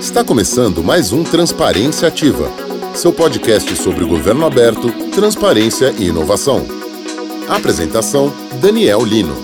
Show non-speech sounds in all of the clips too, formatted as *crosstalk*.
Está começando mais um Transparência Ativa, seu podcast sobre o governo aberto, transparência e inovação. Apresentação: Daniel Lino.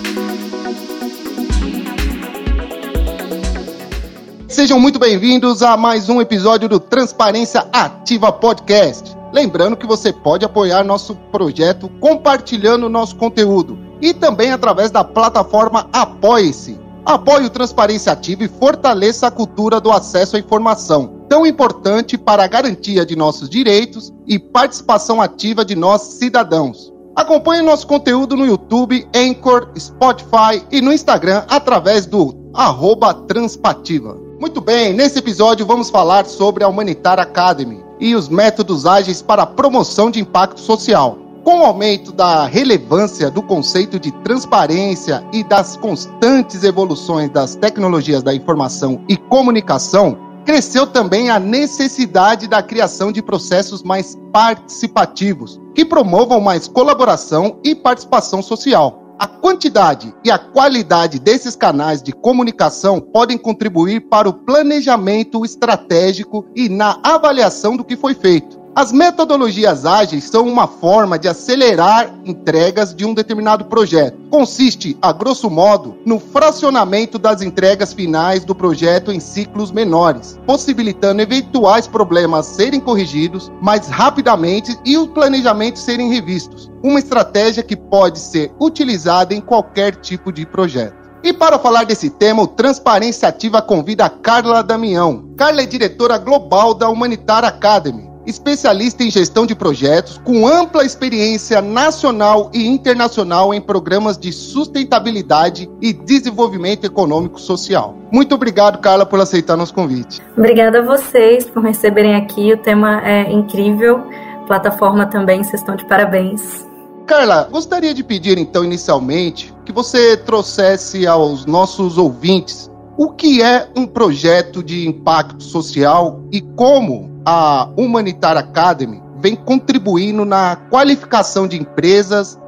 Sejam muito bem-vindos a mais um episódio do Transparência Ativa Podcast. Lembrando que você pode apoiar nosso projeto compartilhando nosso conteúdo e também através da plataforma Apoie-se Apoie o Transparência Ativa e fortaleça a cultura do acesso à informação, tão importante para a garantia de nossos direitos e participação ativa de nós cidadãos. Acompanhe nosso conteúdo no YouTube, Anchor, Spotify e no Instagram através do arroba Transpativa. Muito bem, nesse episódio vamos falar sobre a Humanitar Academy e os métodos ágeis para a promoção de impacto social. Com o aumento da relevância do conceito de transparência e das constantes evoluções das tecnologias da informação e comunicação, cresceu também a necessidade da criação de processos mais participativos, que promovam mais colaboração e participação social. A quantidade e a qualidade desses canais de comunicação podem contribuir para o planejamento estratégico e na avaliação do que foi feito as metodologias ágeis são uma forma de acelerar entregas de um determinado projeto. Consiste, a grosso modo, no fracionamento das entregas finais do projeto em ciclos menores, possibilitando eventuais problemas serem corrigidos mais rapidamente e os planejamentos serem revistos. Uma estratégia que pode ser utilizada em qualquer tipo de projeto. E para falar desse tema, o Transparência Ativa convida a Carla Damião. Carla é diretora global da Humanitar Academy especialista em gestão de projetos, com ampla experiência nacional e internacional em programas de sustentabilidade e desenvolvimento econômico social. Muito obrigado, Carla, por aceitar nosso convite. Obrigada a vocês por me receberem aqui. O tema é incrível. Plataforma também, vocês estão de parabéns. Carla, gostaria de pedir então inicialmente que você trouxesse aos nossos ouvintes o que é um projeto de impacto social e como a Humanitar Academy vem contribuindo na qualificação de empresas,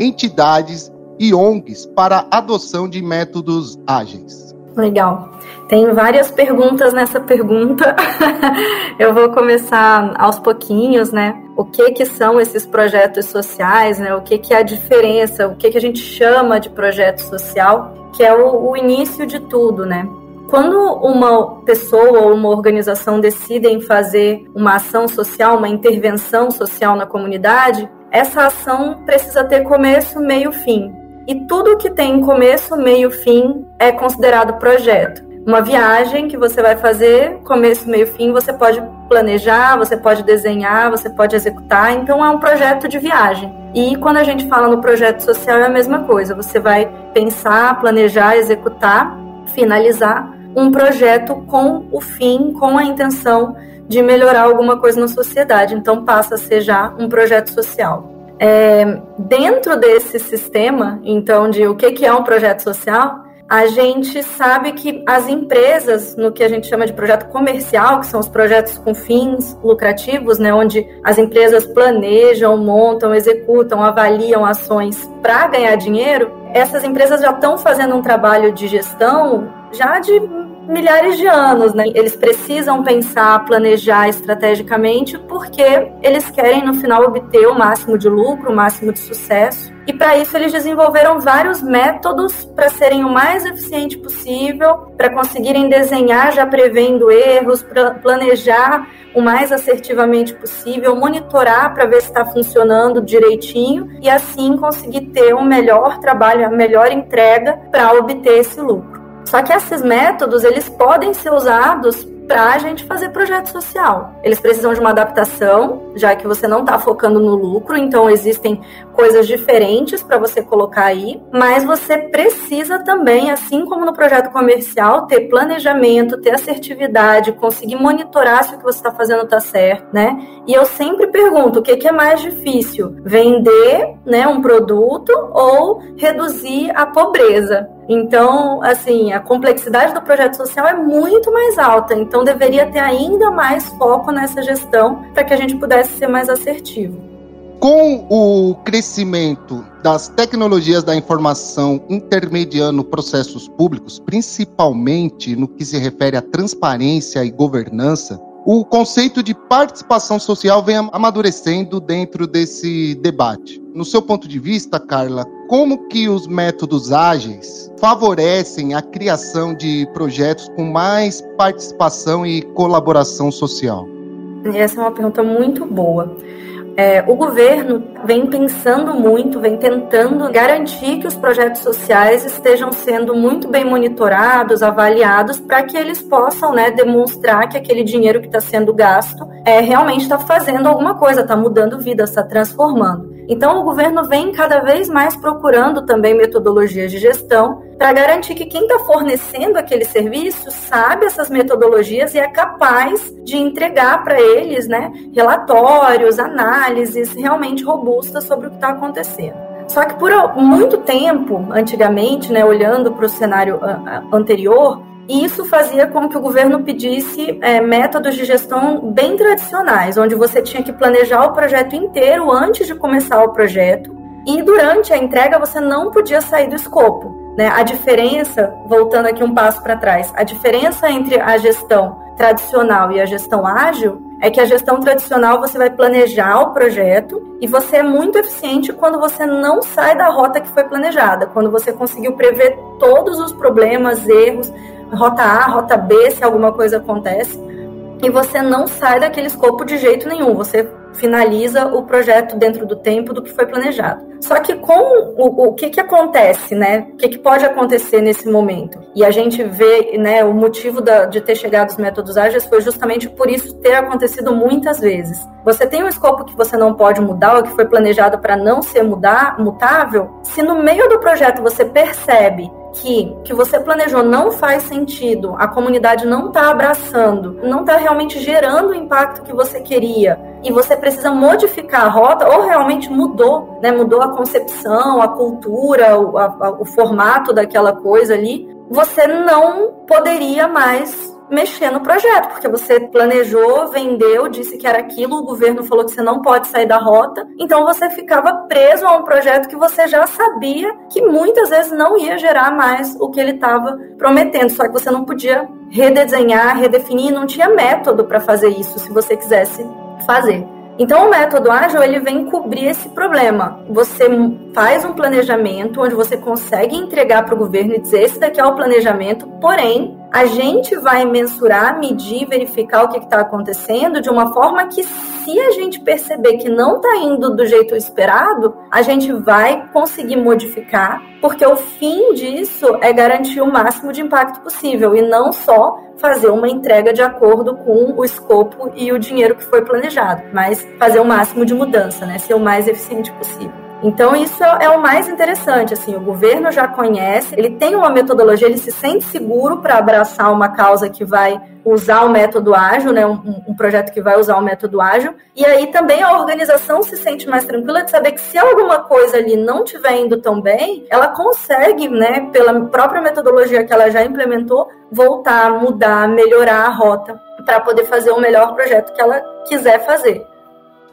entidades e ONGs para a adoção de métodos ágeis. Legal. Tem várias perguntas nessa pergunta. *laughs* Eu vou começar aos pouquinhos, né? O que que são esses projetos sociais, né? O que que é a diferença? O que que a gente chama de projeto social? Que é o, o início de tudo, né? Quando uma pessoa ou uma organização decidem fazer uma ação social, uma intervenção social na comunidade, essa ação precisa ter começo, meio, fim. E tudo que tem começo, meio, fim é considerado projeto. Uma viagem que você vai fazer, começo, meio, fim, você pode planejar, você pode desenhar, você pode executar, então é um projeto de viagem. E quando a gente fala no projeto social é a mesma coisa, você vai pensar, planejar, executar, finalizar um projeto com o fim, com a intenção de melhorar alguma coisa na sociedade. Então passa a ser já um projeto social. É, dentro desse sistema, então, de o que, que é um projeto social, a gente sabe que as empresas, no que a gente chama de projeto comercial, que são os projetos com fins lucrativos, né, onde as empresas planejam, montam, executam, avaliam ações para ganhar dinheiro, essas empresas já estão fazendo um trabalho de gestão já de milhares de anos, né? Eles precisam pensar, planejar estrategicamente porque eles querem no final obter o máximo de lucro, o máximo de sucesso. E para isso eles desenvolveram vários métodos para serem o mais eficiente possível, para conseguirem desenhar já prevendo erros, planejar o mais assertivamente possível, monitorar para ver se está funcionando direitinho e assim conseguir ter um melhor trabalho, a melhor entrega para obter esse lucro. Só que esses métodos, eles podem ser usados para a gente fazer projeto social. Eles precisam de uma adaptação, já que você não está focando no lucro, então existem coisas diferentes para você colocar aí, mas você precisa também, assim como no projeto comercial, ter planejamento, ter assertividade, conseguir monitorar se o que você está fazendo está certo, né? E eu sempre pergunto, o que, é mais difícil? Vender né, um produto ou reduzir a pobreza? Então, assim, a complexidade do projeto social é muito mais alta, então deveria ter ainda mais foco nessa gestão para que a gente pudesse ser mais assertivo. Com o crescimento das tecnologias da informação intermediando processos públicos, principalmente no que se refere à transparência e governança, o conceito de participação social vem amadurecendo dentro desse debate. No seu ponto de vista, Carla, como que os métodos ágeis favorecem a criação de projetos com mais participação e colaboração social? Essa é uma pergunta muito boa. É, o governo vem pensando muito, vem tentando garantir que os projetos sociais estejam sendo muito bem monitorados, avaliados, para que eles possam né, demonstrar que aquele dinheiro que está sendo gasto é, realmente está fazendo alguma coisa, está mudando vida, está transformando. Então, o governo vem cada vez mais procurando também metodologias de gestão para garantir que quem está fornecendo aquele serviço sabe essas metodologias e é capaz de entregar para eles né, relatórios, análises realmente robustas sobre o que está acontecendo. Só que por muito tempo, antigamente, né, olhando para o cenário anterior, isso fazia com que o governo pedisse é, métodos de gestão bem tradicionais, onde você tinha que planejar o projeto inteiro antes de começar o projeto, e durante a entrega você não podia sair do escopo. Né? A diferença, voltando aqui um passo para trás, a diferença entre a gestão tradicional e a gestão ágil é que a gestão tradicional você vai planejar o projeto e você é muito eficiente quando você não sai da rota que foi planejada, quando você conseguiu prever todos os problemas, erros, rota A, rota B, se alguma coisa acontece, e você não sai daquele escopo de jeito nenhum, você finaliza o projeto dentro do tempo do que foi planejado. Só que com o, o que, que acontece, né? O que, que pode acontecer nesse momento? E a gente vê, né, o motivo da, de ter chegado os métodos ágeis foi justamente por isso ter acontecido muitas vezes. Você tem um escopo que você não pode mudar, ou que foi planejado para não ser mudar, mutável, se no meio do projeto você percebe que que você planejou não faz sentido, a comunidade não está abraçando, não está realmente gerando o impacto que você queria, e você precisa modificar a rota, ou realmente mudou, né? Mudou a concepção, a cultura, o, a, o formato daquela coisa ali, você não poderia mais mexer no projeto, porque você planejou, vendeu, disse que era aquilo, o governo falou que você não pode sair da rota, então você ficava preso a um projeto que você já sabia que muitas vezes não ia gerar mais o que ele estava prometendo, só que você não podia redesenhar, redefinir, não tinha método para fazer isso se você quisesse fazer. Então, o método ágil ele vem cobrir esse problema. Você faz um planejamento onde você consegue entregar para o governo e dizer esse daqui é o planejamento, porém a gente vai mensurar, medir, verificar o que está acontecendo de uma forma que, se a gente perceber que não está indo do jeito esperado, a gente vai conseguir modificar, porque o fim disso é garantir o máximo de impacto possível e não só fazer uma entrega de acordo com o escopo e o dinheiro que foi planejado, mas fazer o máximo de mudança, né? Ser o mais eficiente possível. Então isso é o mais interessante, assim, o governo já conhece, ele tem uma metodologia, ele se sente seguro para abraçar uma causa que vai usar o método ágil, né, um, um, projeto que vai usar o método ágil, e aí também a organização se sente mais tranquila de saber que se alguma coisa ali não estiver indo tão bem, ela consegue, né, pela própria metodologia que ela já implementou, voltar, mudar, melhorar a rota para poder fazer o melhor projeto que ela quiser fazer.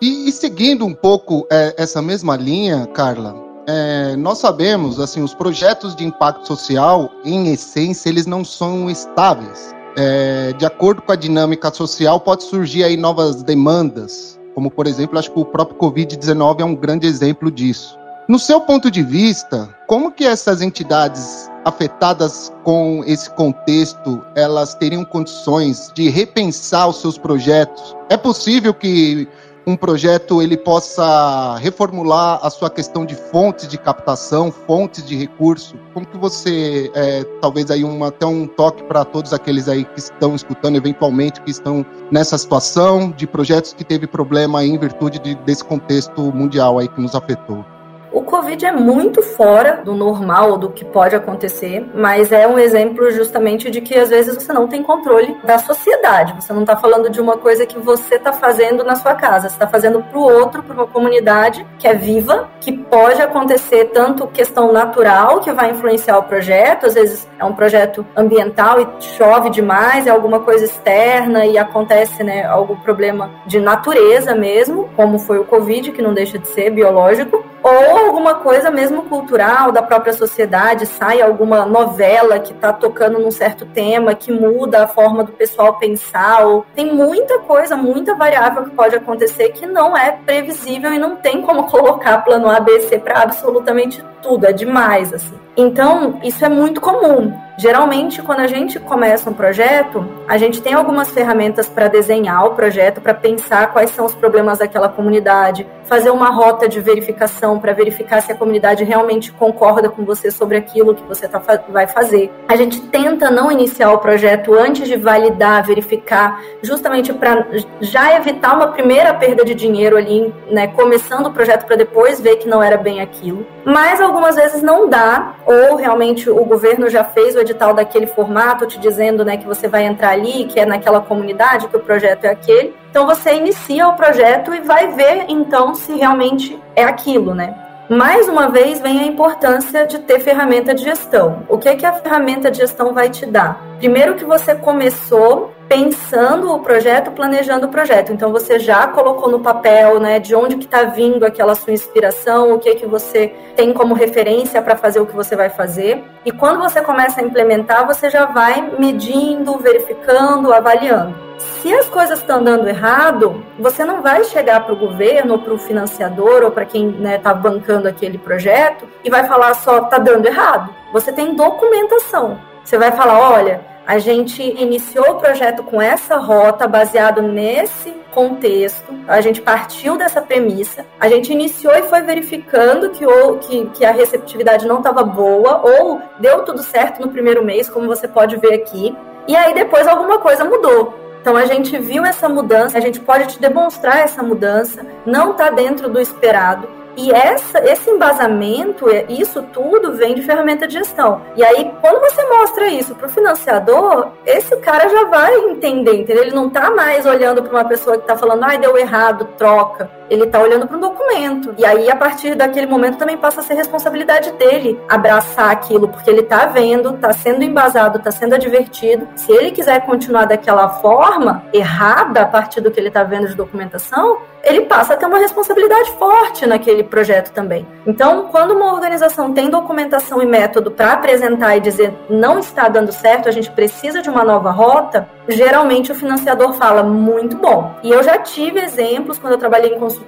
E, e seguindo um pouco é, essa mesma linha, Carla, é, nós sabemos, assim, os projetos de impacto social, em essência, eles não são estáveis. É, de acordo com a dinâmica social, pode surgir aí novas demandas, como por exemplo, acho que o próprio Covid-19 é um grande exemplo disso. No seu ponto de vista, como que essas entidades afetadas com esse contexto, elas teriam condições de repensar os seus projetos? É possível que um projeto ele possa reformular a sua questão de fontes de captação, fontes de recurso? Como que você, é, talvez aí um, até um toque para todos aqueles aí que estão escutando eventualmente, que estão nessa situação de projetos que teve problema em virtude de, desse contexto mundial aí que nos afetou? O Covid é muito fora do normal, do que pode acontecer, mas é um exemplo justamente de que às vezes você não tem controle da sociedade. Você não está falando de uma coisa que você está fazendo na sua casa, você está fazendo para o outro, para uma comunidade que é viva, que pode acontecer tanto questão natural, que vai influenciar o projeto, às vezes é um projeto ambiental e chove demais, é alguma coisa externa e acontece né, algum problema de natureza mesmo, como foi o Covid, que não deixa de ser biológico ou alguma coisa mesmo cultural da própria sociedade, sai alguma novela que está tocando num certo tema que muda a forma do pessoal pensar, ou tem muita coisa, muita variável que pode acontecer que não é previsível e não tem como *laughs* colocar plano A, B, C para absolutamente tudo, é demais assim. Então, isso é muito comum. Geralmente, quando a gente começa um projeto, a gente tem algumas ferramentas para desenhar o projeto, para pensar quais são os problemas daquela comunidade, fazer uma rota de verificação para verificar se a comunidade realmente concorda com você sobre aquilo que você tá, vai fazer. A gente tenta não iniciar o projeto antes de validar, verificar, justamente para já evitar uma primeira perda de dinheiro ali, né, começando o projeto para depois ver que não era bem aquilo. Mas algumas vezes não dá, ou realmente o governo já fez o edital daquele formato, te dizendo né, que você vai entrar ali, que é naquela comunidade, que o projeto é aquele. Então você inicia o projeto e vai ver então se realmente é aquilo, né? Mais uma vez vem a importância de ter ferramenta de gestão. O que é que a ferramenta de gestão vai te dar? Primeiro que você começou pensando o projeto, planejando o projeto. Então você já colocou no papel, né, de onde que está vindo aquela sua inspiração, o que que você tem como referência para fazer o que você vai fazer. E quando você começa a implementar, você já vai medindo, verificando, avaliando. Se as coisas estão dando errado, você não vai chegar para o governo, ou para o financiador, ou para quem está né, tá bancando aquele projeto e vai falar só está dando errado. Você tem documentação. Você vai falar, olha, a gente iniciou o projeto com essa rota, baseado nesse contexto, a gente partiu dessa premissa, a gente iniciou e foi verificando que, o, que, que a receptividade não estava boa, ou deu tudo certo no primeiro mês, como você pode ver aqui, e aí depois alguma coisa mudou. Então a gente viu essa mudança, a gente pode te demonstrar essa mudança, não está dentro do esperado. E essa, esse embasamento, é, isso tudo vem de ferramenta de gestão. E aí, quando você mostra isso para o financiador, esse cara já vai entender, entendeu? Ele não está mais olhando para uma pessoa que está falando, ai, deu errado, troca ele está olhando para um documento. E aí, a partir daquele momento, também passa a ser responsabilidade dele abraçar aquilo, porque ele está vendo, está sendo embasado, está sendo advertido. Se ele quiser continuar daquela forma, errada, a partir do que ele está vendo de documentação, ele passa a ter uma responsabilidade forte naquele projeto também. Então, quando uma organização tem documentação e método para apresentar e dizer não está dando certo, a gente precisa de uma nova rota, geralmente o financiador fala muito bom. E eu já tive exemplos quando eu trabalhei em consultoria,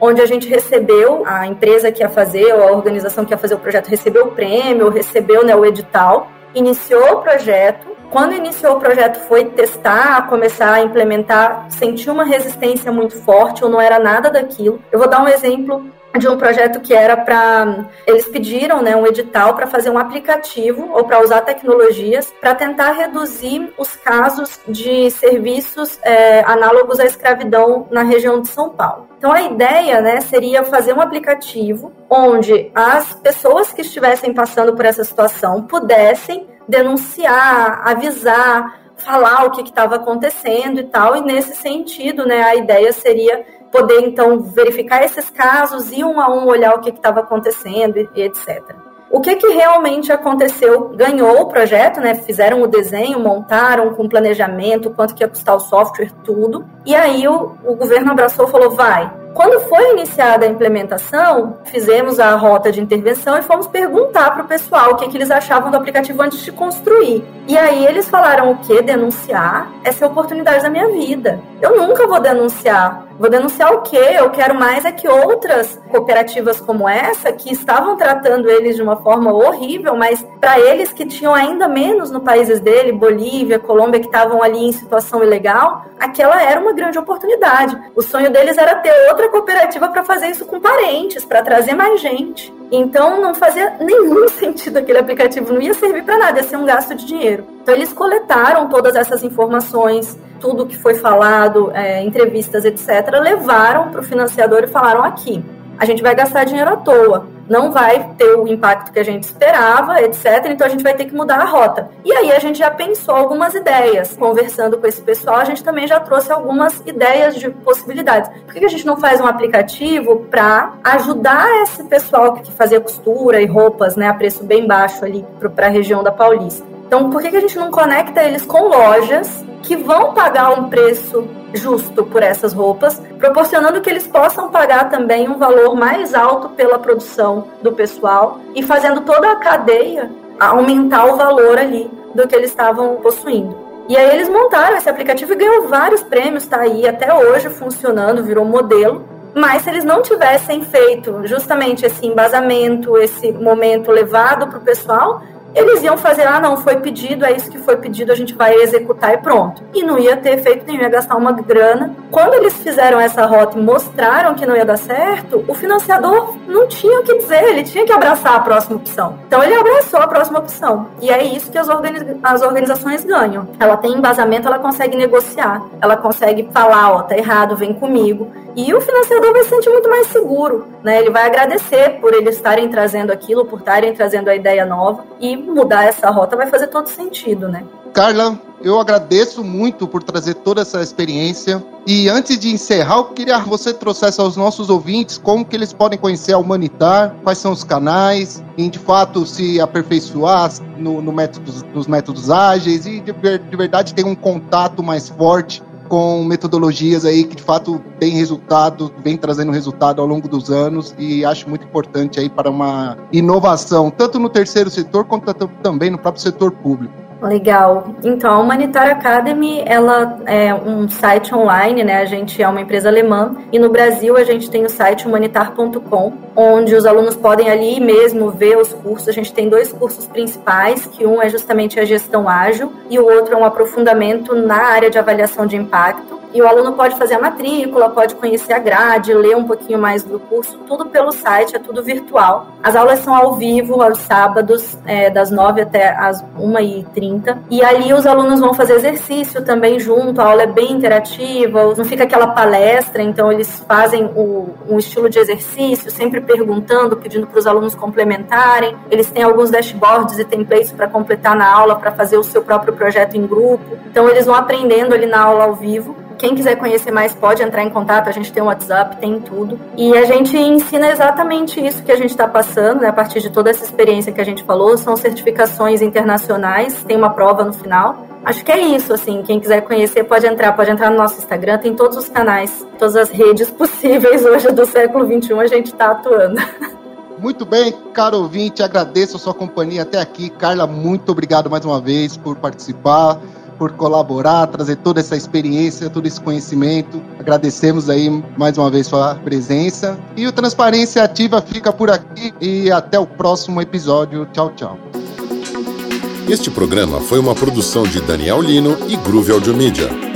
onde a gente recebeu, a empresa que ia fazer, ou a organização que ia fazer o projeto recebeu o prêmio, recebeu né, o edital, iniciou o projeto. Quando iniciou o projeto, foi testar, começar a implementar, sentiu uma resistência muito forte ou não era nada daquilo. Eu vou dar um exemplo de um projeto que era para eles pediram né, um edital para fazer um aplicativo ou para usar tecnologias para tentar reduzir os casos de serviços é, análogos à escravidão na região de São Paulo. Então a ideia né, seria fazer um aplicativo onde as pessoas que estivessem passando por essa situação pudessem denunciar, avisar, falar o que estava acontecendo e tal. E nesse sentido, né, a ideia seria poder então verificar esses casos e um a um olhar o que estava acontecendo e, etc. O que, que realmente aconteceu? Ganhou o projeto, né? Fizeram o desenho, montaram com planejamento, quanto que ia custar o software, tudo. E aí o, o governo abraçou e falou: vai, quando foi iniciada a implementação, fizemos a rota de intervenção e fomos perguntar para o pessoal o que, que, eles achavam do aplicativo antes de construir. E aí eles falaram o quê? Denunciar? Essa é a oportunidade da minha vida. Eu nunca vou denunciar. Vou denunciar o quê? Eu quero mais é que outras cooperativas como essa, que estavam tratando eles de uma forma horrível, mas para eles que tinham ainda menos no países dele, Bolívia, Colômbia, que estavam ali em situação ilegal, aquela era uma grande oportunidade. O sonho deles era ter outra cooperativa para fazer isso com parentes, para trazer mais gente. Então não fazia nenhum *laughs* sentido aquele aplicativo, não ia servir para nada, ia ser um gasto de dinheiro. Então eles coletaram todas essas informações, tudo que foi falado, é, entrevistas, etc., levaram para o financiador e falaram aqui. a gente vai gastar dinheiro à toa. Não vai ter o impacto que a gente esperava, etc. Então a gente vai ter que mudar a rota. E aí a gente já pensou algumas ideias. Conversando com esse pessoal, a gente também já trouxe algumas ideias de possibilidades. Por que a gente não faz um aplicativo para ajudar esse pessoal que fazia costura e roupas né, a preço bem baixo ali para a região da Paulista? Então, por que a gente não conecta eles com lojas que vão pagar um preço justo por essas roupas, proporcionando que eles possam pagar também um valor mais alto pela produção do pessoal e fazendo toda a cadeia aumentar o valor ali do que eles estavam possuindo. E aí eles montaram esse aplicativo e ganhou vários prêmios, tá aí até hoje funcionando, virou modelo. Mas se eles não tivessem feito justamente esse embasamento, esse momento levado para o pessoal, eles iam fazer, ah, não, foi pedido, é isso que foi pedido, a gente vai executar e pronto. E não ia ter efeito nenhum, ia gastar uma grana. Quando eles fizeram essa rota e mostraram que não ia dar certo, o financiador não tinha o que dizer, ele tinha que abraçar a próxima opção. Então ele abraçou a próxima opção. E é isso que as, organiz as organizações ganham. Ela tem embasamento, ela consegue negociar, ela consegue falar, ó, tá errado, vem comigo. E o financiador vai se sentir muito mais seguro, né? Ele vai agradecer por eles estarem trazendo aquilo, por estarem trazendo a ideia nova e mudar essa rota vai fazer todo sentido, né? Carla, eu agradeço muito por trazer toda essa experiência. E antes de encerrar, eu queria que você trouxesse aos nossos ouvintes como que eles podem conhecer a Humanitar, quais são os canais, e de fato se aperfeiçoar no, no métodos, nos métodos ágeis e de, de verdade ter um contato mais forte com metodologias aí que de fato tem resultado, vem trazendo resultado ao longo dos anos e acho muito importante aí para uma inovação, tanto no terceiro setor quanto também no próprio setor público. Legal. Então, a Humanitar Academy, ela é um site online, né? A gente é uma empresa alemã e no Brasil a gente tem o site humanitar.com, onde os alunos podem ali mesmo ver os cursos. A gente tem dois cursos principais, que um é justamente a gestão ágil e o outro é um aprofundamento na área de avaliação de impacto. E o aluno pode fazer a matrícula, pode conhecer a grade, ler um pouquinho mais do curso, tudo pelo site, é tudo virtual. As aulas são ao vivo, aos sábados, é, das 9 até as 1h30. E ali os alunos vão fazer exercício também junto, a aula é bem interativa, não fica aquela palestra, então eles fazem o, um estilo de exercício, sempre perguntando, pedindo para os alunos complementarem. Eles têm alguns dashboards e templates para completar na aula, para fazer o seu próprio projeto em grupo. Então eles vão aprendendo ali na aula ao vivo. Quem quiser conhecer mais pode entrar em contato, a gente tem um WhatsApp, tem tudo. E a gente ensina exatamente isso que a gente está passando, né, a partir de toda essa experiência que a gente falou, são certificações internacionais, tem uma prova no final. Acho que é isso, assim, quem quiser conhecer pode entrar, pode entrar no nosso Instagram, tem todos os canais, todas as redes *laughs* possíveis hoje do século XXI a gente está atuando. Muito bem, caro ouvinte, agradeço a sua companhia até aqui. Carla, muito obrigado mais uma vez por participar por colaborar, trazer toda essa experiência, todo esse conhecimento. Agradecemos aí mais uma vez sua presença. E o Transparência Ativa fica por aqui e até o próximo episódio. Tchau, tchau. Este programa foi uma produção de Daniel Lino e Groove Audio Media.